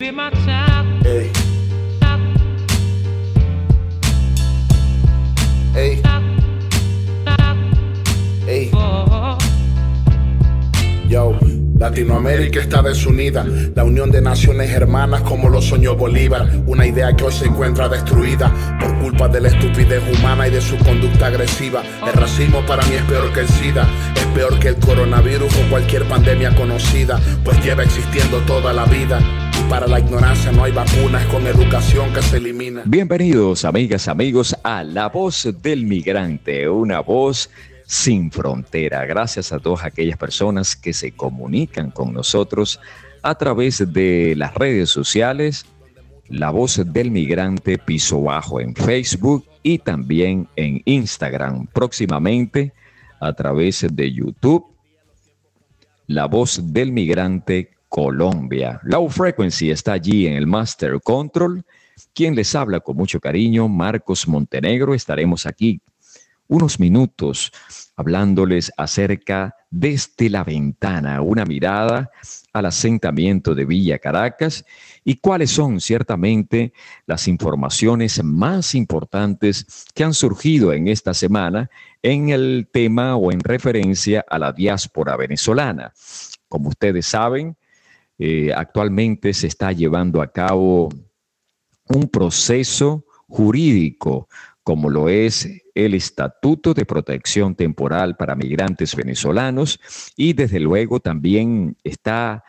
Ey. Ey. Ey. Yo, Latinoamérica está desunida, la unión de naciones hermanas como lo soñó Bolívar, una idea que hoy se encuentra destruida por culpa de la estupidez humana y de su conducta agresiva. El racismo para mí es peor que el SIDA, es peor que el coronavirus o cualquier pandemia conocida, pues lleva existiendo toda la vida. Para la ignorancia no hay vacunas, con educación que se elimina. Bienvenidos, amigas, amigos, a La Voz del Migrante, una voz sin frontera. Gracias a todas aquellas personas que se comunican con nosotros a través de las redes sociales, La Voz del Migrante Piso Bajo en Facebook y también en Instagram. Próximamente a través de YouTube, La Voz del Migrante Colombia. Low Frequency está allí en el Master Control. Quien les habla con mucho cariño, Marcos Montenegro. Estaremos aquí unos minutos hablándoles acerca desde la ventana, una mirada al asentamiento de Villa Caracas y cuáles son ciertamente las informaciones más importantes que han surgido en esta semana en el tema o en referencia a la diáspora venezolana. Como ustedes saben, eh, actualmente se está llevando a cabo un proceso jurídico como lo es el Estatuto de Protección Temporal para Migrantes Venezolanos y desde luego también está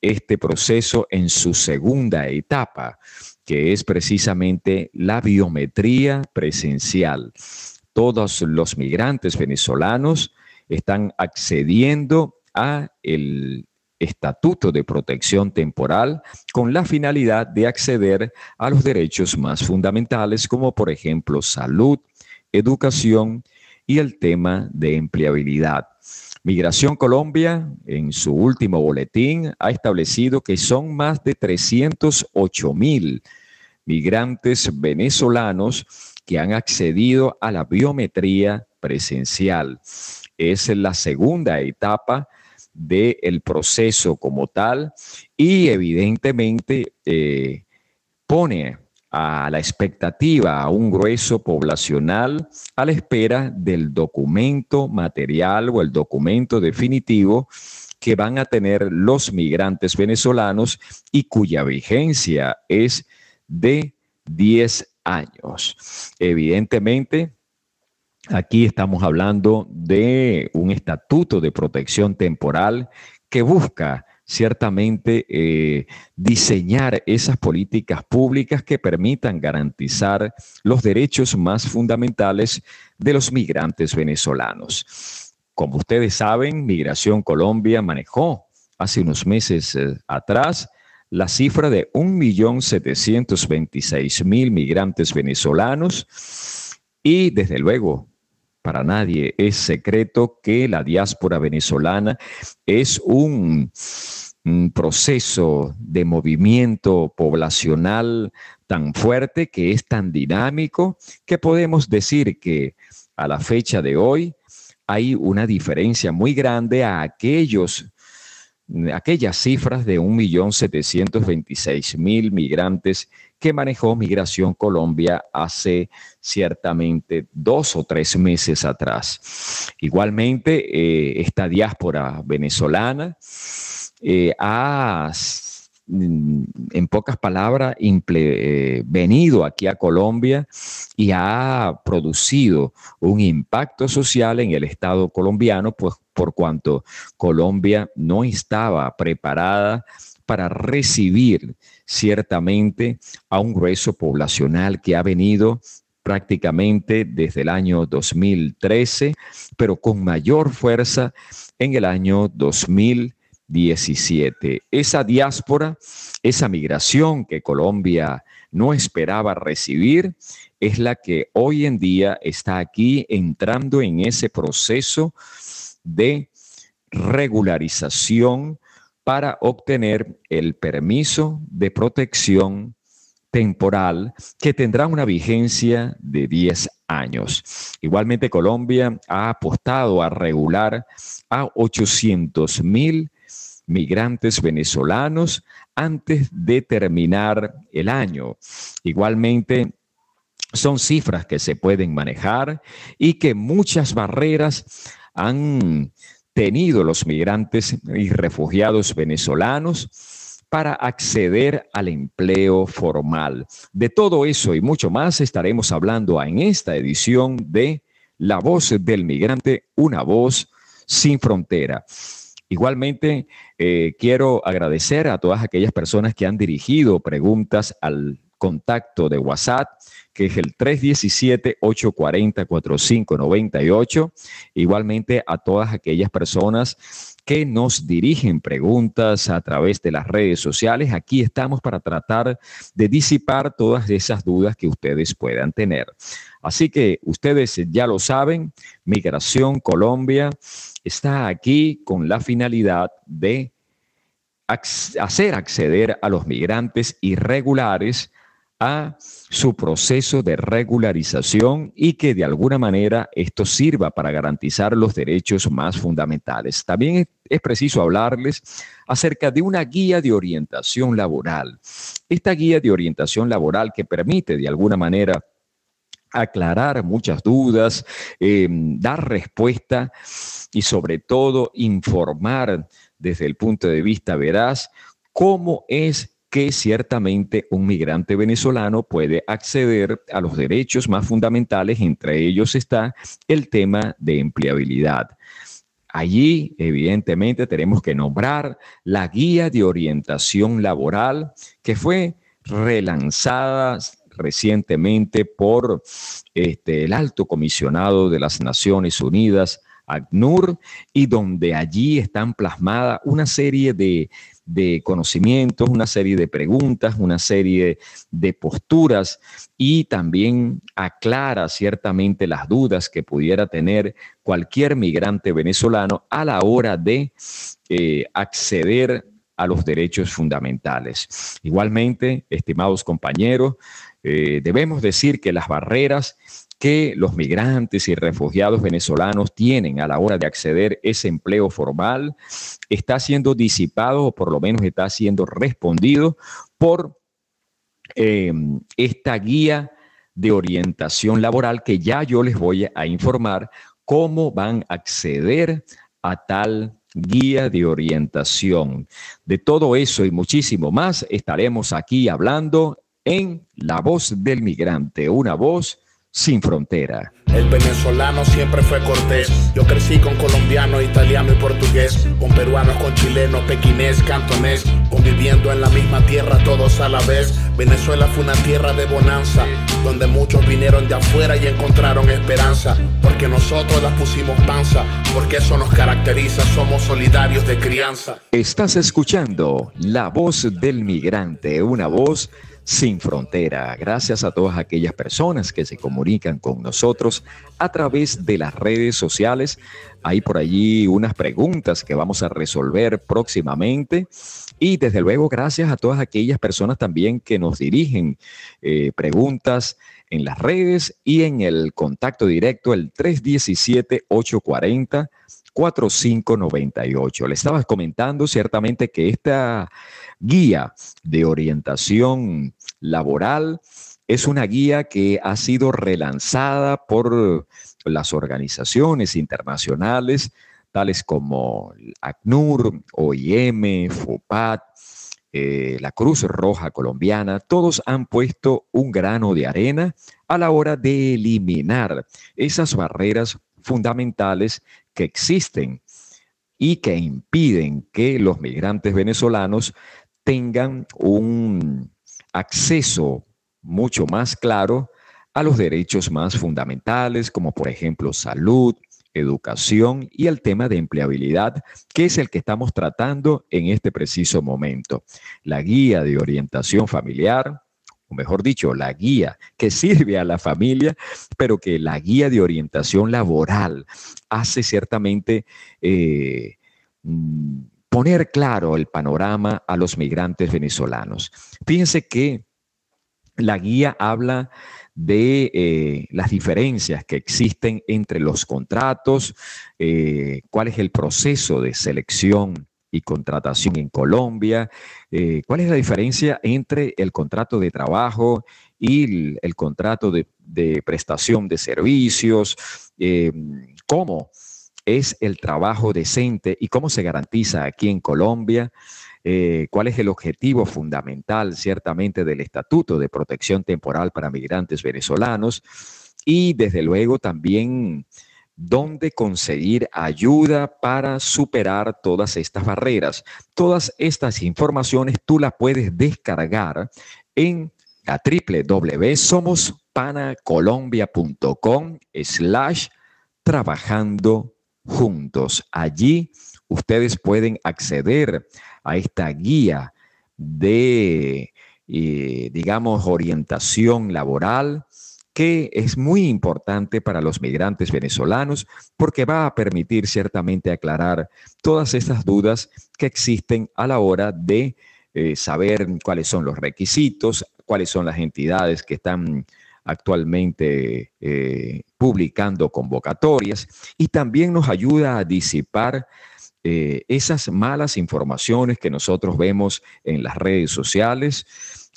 este proceso en su segunda etapa, que es precisamente la biometría presencial. Todos los migrantes venezolanos están accediendo a el estatuto de protección temporal con la finalidad de acceder a los derechos más fundamentales como por ejemplo salud, educación y el tema de empleabilidad. Migración Colombia, en su último boletín, ha establecido que son más de 308 mil migrantes venezolanos que han accedido a la biometría presencial. Es la segunda etapa del proceso como tal y evidentemente eh, pone a la expectativa a un grueso poblacional a la espera del documento material o el documento definitivo que van a tener los migrantes venezolanos y cuya vigencia es de 10 años. Evidentemente, Aquí estamos hablando de un estatuto de protección temporal que busca ciertamente eh, diseñar esas políticas públicas que permitan garantizar los derechos más fundamentales de los migrantes venezolanos. Como ustedes saben, Migración Colombia manejó hace unos meses eh, atrás la cifra de 1.726.000 migrantes venezolanos y desde luego para nadie. Es secreto que la diáspora venezolana es un, proceso de movimiento poblacional tan fuerte, que es tan dinámico, que podemos decir que a la fecha de hoy hay una diferencia muy grande a aquellos aquellas cifras de 1.726.000 migrantes que manejó Migración Colombia hace ciertamente dos o tres meses atrás. Igualmente, eh, esta diáspora venezolana eh, ha en pocas palabras, eh, venido aquí a Colombia y ha producido un impacto social en el Estado colombiano, pues por cuanto Colombia no estaba preparada para recibir ciertamente a un grueso poblacional que ha venido prácticamente desde el año 2013, pero con mayor fuerza en el año 2017. Esa diáspora, esa migración que Colombia no esperaba recibir, es la que hoy en día está aquí entrando en ese proceso de regularización para obtener el permiso de protección temporal que tendrá una vigencia de 10 años. Igualmente Colombia ha apostado a regular a 800 mil migrantes venezolanos antes de terminar el año. Igualmente, son cifras que se pueden manejar y que muchas barreras han tenido los migrantes y refugiados venezolanos para acceder al empleo formal. De todo eso y mucho más estaremos hablando en esta edición de La voz del migrante, una voz sin frontera. Igualmente, eh, quiero agradecer a todas aquellas personas que han dirigido preguntas al contacto de WhatsApp, que es el 317-840-4598. Igualmente a todas aquellas personas que nos dirigen preguntas a través de las redes sociales. Aquí estamos para tratar de disipar todas esas dudas que ustedes puedan tener. Así que ustedes ya lo saben, Migración Colombia está aquí con la finalidad de hacer acceder a los migrantes irregulares a su proceso de regularización y que de alguna manera esto sirva para garantizar los derechos más fundamentales. También es preciso hablarles acerca de una guía de orientación laboral. Esta guía de orientación laboral que permite de alguna manera aclarar muchas dudas, em, dar respuesta y sobre todo informar desde el punto de vista veraz cómo es que ciertamente un migrante venezolano puede acceder a los derechos más fundamentales, entre ellos está el tema de empleabilidad. Allí, evidentemente, tenemos que nombrar la guía de orientación laboral que fue relanzada recientemente por este, el alto comisionado de las Naciones Unidas, ACNUR, y donde allí están plasmadas una serie de de conocimientos, una serie de preguntas, una serie de posturas y también aclara ciertamente las dudas que pudiera tener cualquier migrante venezolano a la hora de eh, acceder a los derechos fundamentales. Igualmente, estimados compañeros, eh, debemos decir que las barreras que los migrantes y refugiados venezolanos tienen a la hora de acceder a ese empleo formal está siendo disipado o por lo menos está siendo respondido por em, esta guía de orientación laboral que ya yo les voy a informar cómo van a acceder a tal guía de orientación. De todo eso y muchísimo más estaremos aquí hablando en La voz del migrante, una voz sin frontera. El venezolano siempre fue cortés. Yo crecí con colombiano, italiano y portugués, con peruanos, con chilenos, pequinés, cantonés, conviviendo en la misma tierra todos a la vez. Venezuela fue una tierra de bonanza, donde muchos vinieron de afuera y encontraron esperanza, porque nosotros las pusimos panza, porque eso nos caracteriza, somos solidarios de crianza. Estás escuchando la voz del migrante, una voz sin frontera. Gracias a todas aquellas personas que se comunican con nosotros a través de las redes sociales. Hay por allí unas preguntas que vamos a resolver próximamente. Y desde luego, gracias a todas aquellas personas también que nos dirigen eh, preguntas en las redes y en el contacto directo, el 317-840. 4598. Le estaba comentando ciertamente que esta guía de orientación laboral es una guía que ha sido relanzada por las organizaciones internacionales, tales como ACNUR, OIM, FOPAT, eh, la Cruz Roja Colombiana, todos han puesto un grano de arena a la hora de eliminar esas barreras fundamentales que existen y que impiden que los migrantes venezolanos tengan un acceso mucho más claro a los derechos más fundamentales, como por ejemplo salud, educación y el tema de empleabilidad, que es el que estamos tratando en este preciso momento. La guía de orientación familiar, o mejor dicho, la guía que sirve a la familia, pero que la guía de orientación laboral hace ciertamente eh, mm, poner claro el panorama a los migrantes venezolanos. Fíjense que la guía habla de eh, las diferencias que existen entre los contratos, eh, cuál es el proceso de selección y contratación en Colombia. Eh, ¿Cuál es la diferencia entre el contrato de trabajo y el, contrato de, prestación de servicios? Eh, ¿Cómo es el trabajo decente y cómo se garantiza aquí en Colombia? Eh, cuál es el objetivo fundamental, ciertamente, del Estatuto de Protección Temporal para Migrantes Venezolanos y, desde luego, también dónde conseguir ayuda para superar todas estas barreras. Todas estas informaciones tú las puedes descargar en la www.somospanaColombia.com slash trabajando juntos. Allí ustedes pueden acceder a esta guía de, eh, digamos, orientación laboral que es muy importante para los migrantes venezolanos porque va a permitir ciertamente aclarar todas estas dudas que existen a la hora de eh, saber cuáles son los requisitos, cuáles son las entidades que están actualmente eh, publicando convocatorias y también nos ayuda a disipar eh, esas malas informaciones que nosotros vemos en las redes sociales,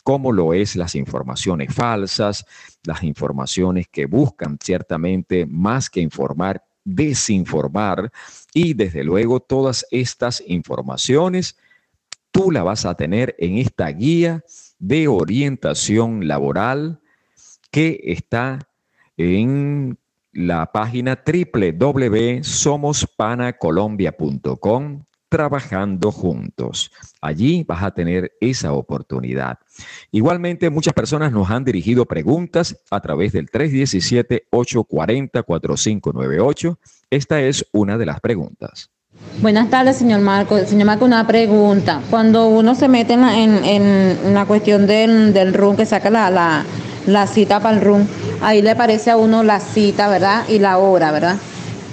como lo es las informaciones falsas, las informaciones que buscan ciertamente más que informar, desinformar y desde luego todas estas informaciones tú la vas a tener en esta guía de orientación laboral que está en la página www.somospanaColombia.com trabajando juntos. Allí vas a tener esa oportunidad. Igualmente, muchas personas nos han dirigido preguntas a través del 317-840-4598. Esta es una de las preguntas. Buenas tardes, señor Marco. Señor Marco, una pregunta. Cuando uno se mete en la, cuestión del, del que saca la, la, cita para el RUN, ahí le aparece a uno la cita, ¿verdad? Y la hora, ¿verdad?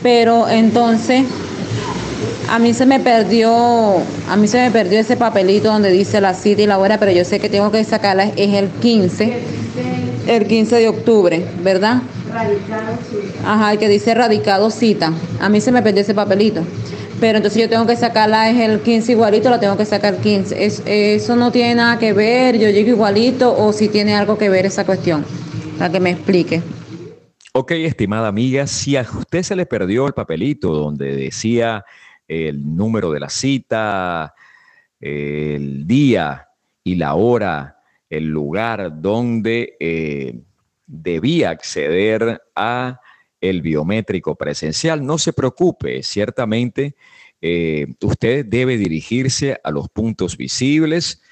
Pero entonces, a mí se me perdió, a mí se me perdió ese papelito donde dice la cita y la hora, pero yo sé que tengo que sacarla, es el 15, el 15 de octubre, ¿verdad? Radicado cita. Ajá, el que dice radicado cita. A mí se me perdió ese papelito. Pero entonces yo tengo que sacarla, es el 15 igualito, la tengo que sacar 15. eso no tiene nada que ver, yo llego igualito o si tiene algo que ver esa cuestión para que me explique. Ok, estimada amiga, si a usted se le perdió el papelito donde decía el número de la cita, el día y la hora, el lugar donde eh, debía acceder a el biométrico presencial, no se preocupe, ciertamente eh, usted debe dirigirse a los puntos visibles,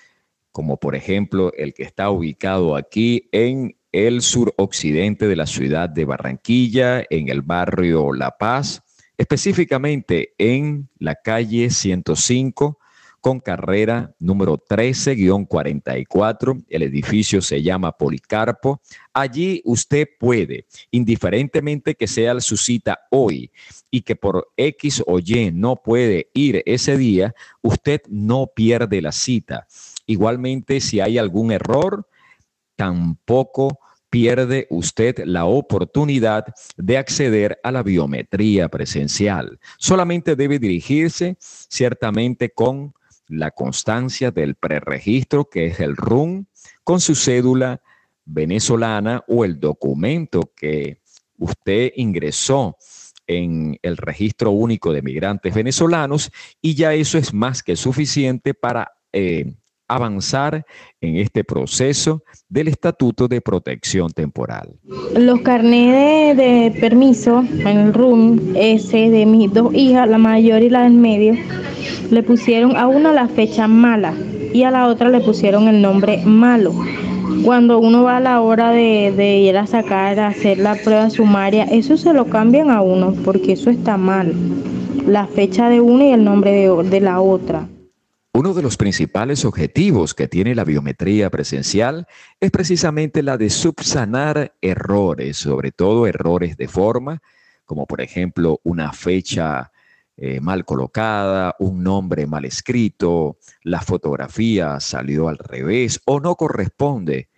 como por ejemplo el que está ubicado aquí en el suroccidente de la ciudad de Barranquilla, en el barrio La Paz, específicamente en la calle 105 con carrera número 13-44. El edificio se llama Policarpo. Allí usted puede, indiferentemente que sea su cita hoy y que por X o Y no puede ir ese día, usted no pierde la cita. Igualmente, si hay algún error, tampoco pierde usted la oportunidad de acceder a la biometría presencial. Solamente debe dirigirse ciertamente con la constancia del preregistro, que es el RUN, con su cédula venezolana o el documento que usted ingresó en el registro único de migrantes venezolanos y ya eso es más que suficiente para eh, avanzar en este proceso del Estatuto de Protección Temporal. Los carnés de, permiso en el RUM, ese de mis dos hijas, la mayor y la del medio, le pusieron a una la fecha mala y a la otra le pusieron el nombre malo. Cuando uno va a la hora de, ir a sacar, a hacer la prueba sumaria, eso se lo cambian a uno porque eso está mal. La fecha de una y el nombre de la otra. Uno de los principales objetivos que tiene la biometría presencial es precisamente la de subsanar errores, sobre todo errores de forma, como por ejemplo una fecha eh, mal colocada, un nombre mal escrito, la fotografía salió al revés o no corresponde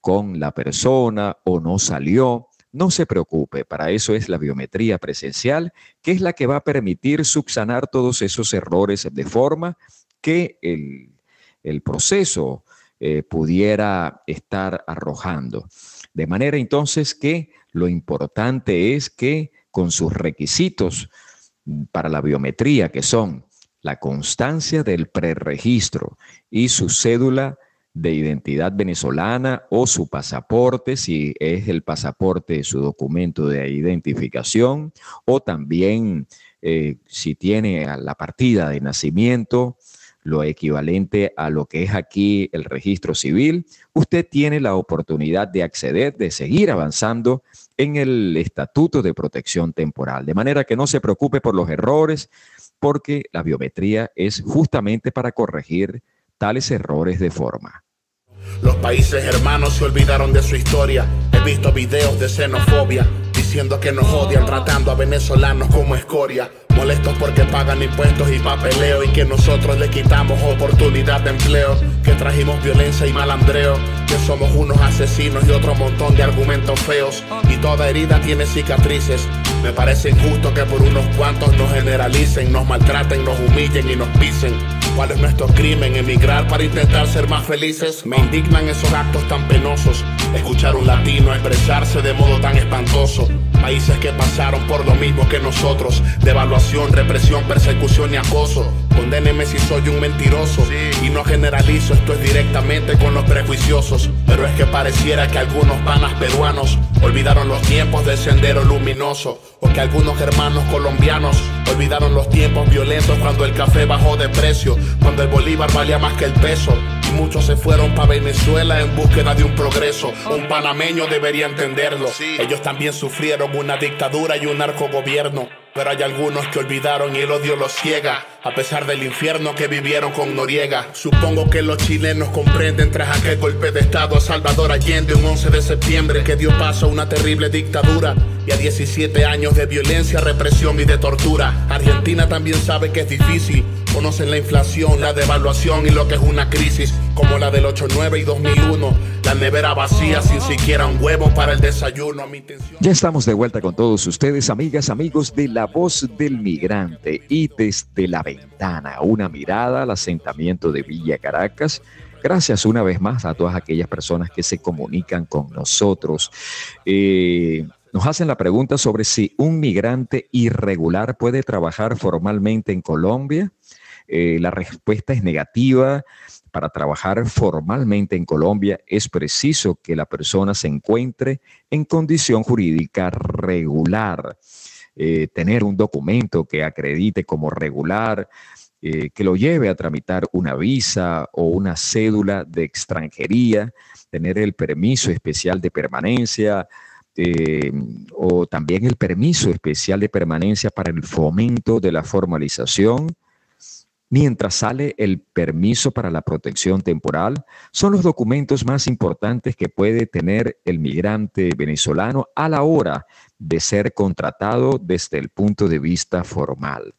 con la persona o no salió. No se preocupe, para eso es la biometría presencial, que es la que va a permitir subsanar todos esos errores de forma que el, proceso eh, pudiera estar arrojando. De manera entonces que lo importante es que con sus requisitos para la biometría, que son la constancia del preregistro y su cédula de identidad venezolana o su pasaporte, si es el pasaporte, su documento de identificación, o también eh, si tiene la partida de nacimiento, lo equivalente a lo que es aquí el registro civil, usted tiene la oportunidad de acceder, de seguir avanzando en el estatuto de protección temporal. De manera que no se preocupe por los errores, porque la biometría es justamente para corregir tales errores de forma. Los países hermanos se olvidaron de su historia. He visto videos de xenofobia, diciendo que nos odian, tratando a venezolanos como escoria. Molestos porque pagan impuestos y papeleo y que nosotros le quitamos oportunidad de empleo. Que trajimos violencia y malandreo. Que somos unos asesinos y otro montón de argumentos feos. Y toda herida tiene cicatrices. Me parece injusto que por unos cuantos nos generalicen, nos maltraten, nos humillen y nos pisen. ¿Cuál es nuestro crimen? Emigrar para intentar ser más felices. Me indignan esos actos tan penosos. Escuchar un latino expresarse de modo tan espantoso. Países que pasaron por lo mismo que nosotros. Devaluación, represión, persecución y acoso. Condéneme si soy un mentiroso. Y no generalizo, esto es directamente con los prejuiciosos. Pero es que pareciera que algunos panas peruanos olvidaron los tiempos del sendero luminoso. O que algunos hermanos colombianos olvidaron los tiempos violentos cuando el café bajó de precio cuando el bolívar valía más que el peso. Muchos se fueron para Venezuela en búsqueda de un progreso. Un panameño debería entenderlo. Ellos también sufrieron una dictadura y un narcogobierno. Pero hay algunos que olvidaron y el odio los ciega, a pesar del infierno que vivieron con Noriega. Supongo que los chilenos comprenden tras aquel golpe de Estado a Salvador Allende un 11 de septiembre que dio paso a una terrible dictadura y a 17 años de violencia, represión y de tortura. Argentina también sabe que es difícil Conocen la inflación, la devaluación y lo que es una crisis como la del 89 y 2001. La nevera vacía sin siquiera un huevo para el desayuno. Ya estamos de vuelta con todos ustedes, amigas, amigos de La Voz del Migrante y desde la ventana, una mirada al asentamiento de Villa Caracas. Gracias una vez más a todas aquellas personas que se comunican con nosotros. Eh, nos hacen la pregunta sobre si un migrante irregular puede trabajar formalmente en Colombia. Eh, la respuesta es negativa. Para trabajar formalmente en Colombia es preciso que la persona se encuentre en condición jurídica regular, eh, tener un documento que acredite como regular, eh, que lo lleve a tramitar una visa o una cédula de extranjería, tener el permiso especial de permanencia, o también el permiso especial de permanencia para el fomento de la formalización mientras sale el permiso para la protección temporal, son los documentos más importantes que puede tener el migrante venezolano a la hora de ser contratado desde el punto de vista formal.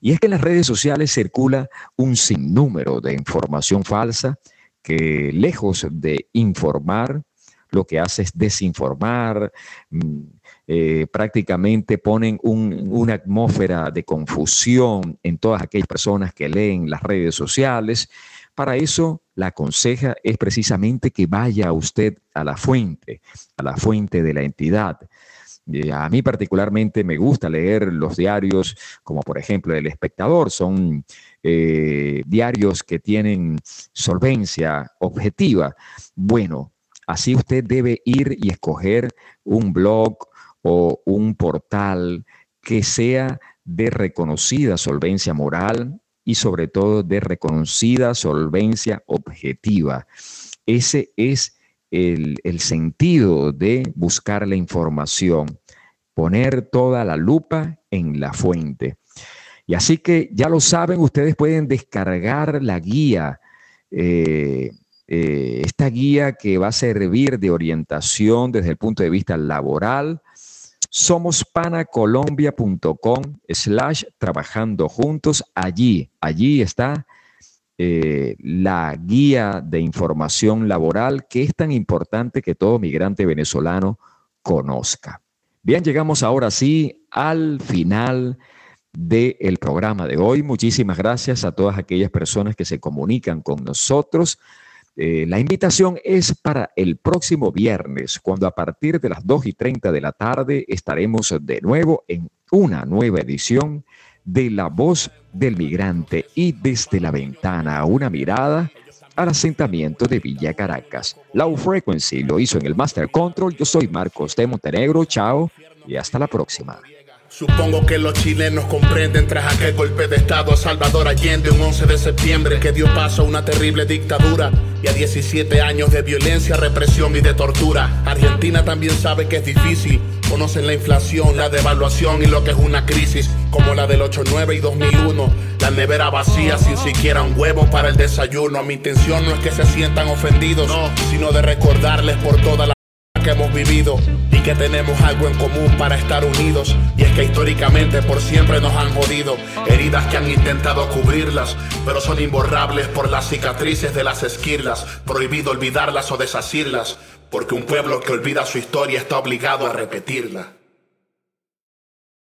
Y es que en las redes sociales circula un sinnúmero de información falsa que lejos de informar, lo que hace es desinformar, mm, eh, prácticamente ponen una atmósfera de confusión en todas aquellas personas que leen las redes sociales. Para eso, la conseja es precisamente que vaya usted a la fuente, a la fuente de la entidad. A mí particularmente me gusta leer los diarios, como por ejemplo El Espectador, son eh, diarios que tienen solvencia objetiva. Bueno, así usted debe ir y escoger un blog, o un portal que sea de reconocida solvencia moral y sobre todo de reconocida solvencia objetiva. Ese es el, sentido de buscar la información, poner toda la lupa en la fuente. Y así que ya lo saben, ustedes pueden descargar la guía, eh, eh, esta guía que va a servir de orientación desde el punto de vista laboral, somospanaColombia.com slash trabajando juntos. Allí, allí está eh, la guía de información laboral que es tan importante que todo migrante venezolano conozca. Bien, llegamos ahora sí al final del programa de hoy. Muchísimas gracias a todas aquellas personas que se comunican con nosotros. Eh, la invitación es para el próximo viernes, cuando a partir de las 2 y 30 de la tarde estaremos de nuevo en una nueva edición de La Voz del Migrante y desde la ventana una mirada al asentamiento de Villa Caracas. Low Frequency lo hizo en el Master Control. Yo soy Marcos de Montenegro. Chao y hasta la próxima. Supongo que los chilenos comprenden tras aquel golpe de Estado a Salvador Allende un 11 de septiembre que dio paso a una terrible dictadura y a 17 años de violencia, represión y de tortura. Argentina también sabe que es difícil, conocen la inflación, la devaluación y lo que es una crisis como la del 89 y 2001. La nevera vacía sin siquiera un huevo para el desayuno. Mi intención no es que se sientan ofendidos, sino de recordarles por toda la que hemos vivido y que tenemos algo en común para estar unidos. Y es que históricamente por siempre nos han jodido. Heridas que han intentado cubrirlas, pero son imborrables por las cicatrices de las esquirlas. Prohibido olvidarlas o desasirlas, porque un pueblo que olvida su historia está obligado a repetirla.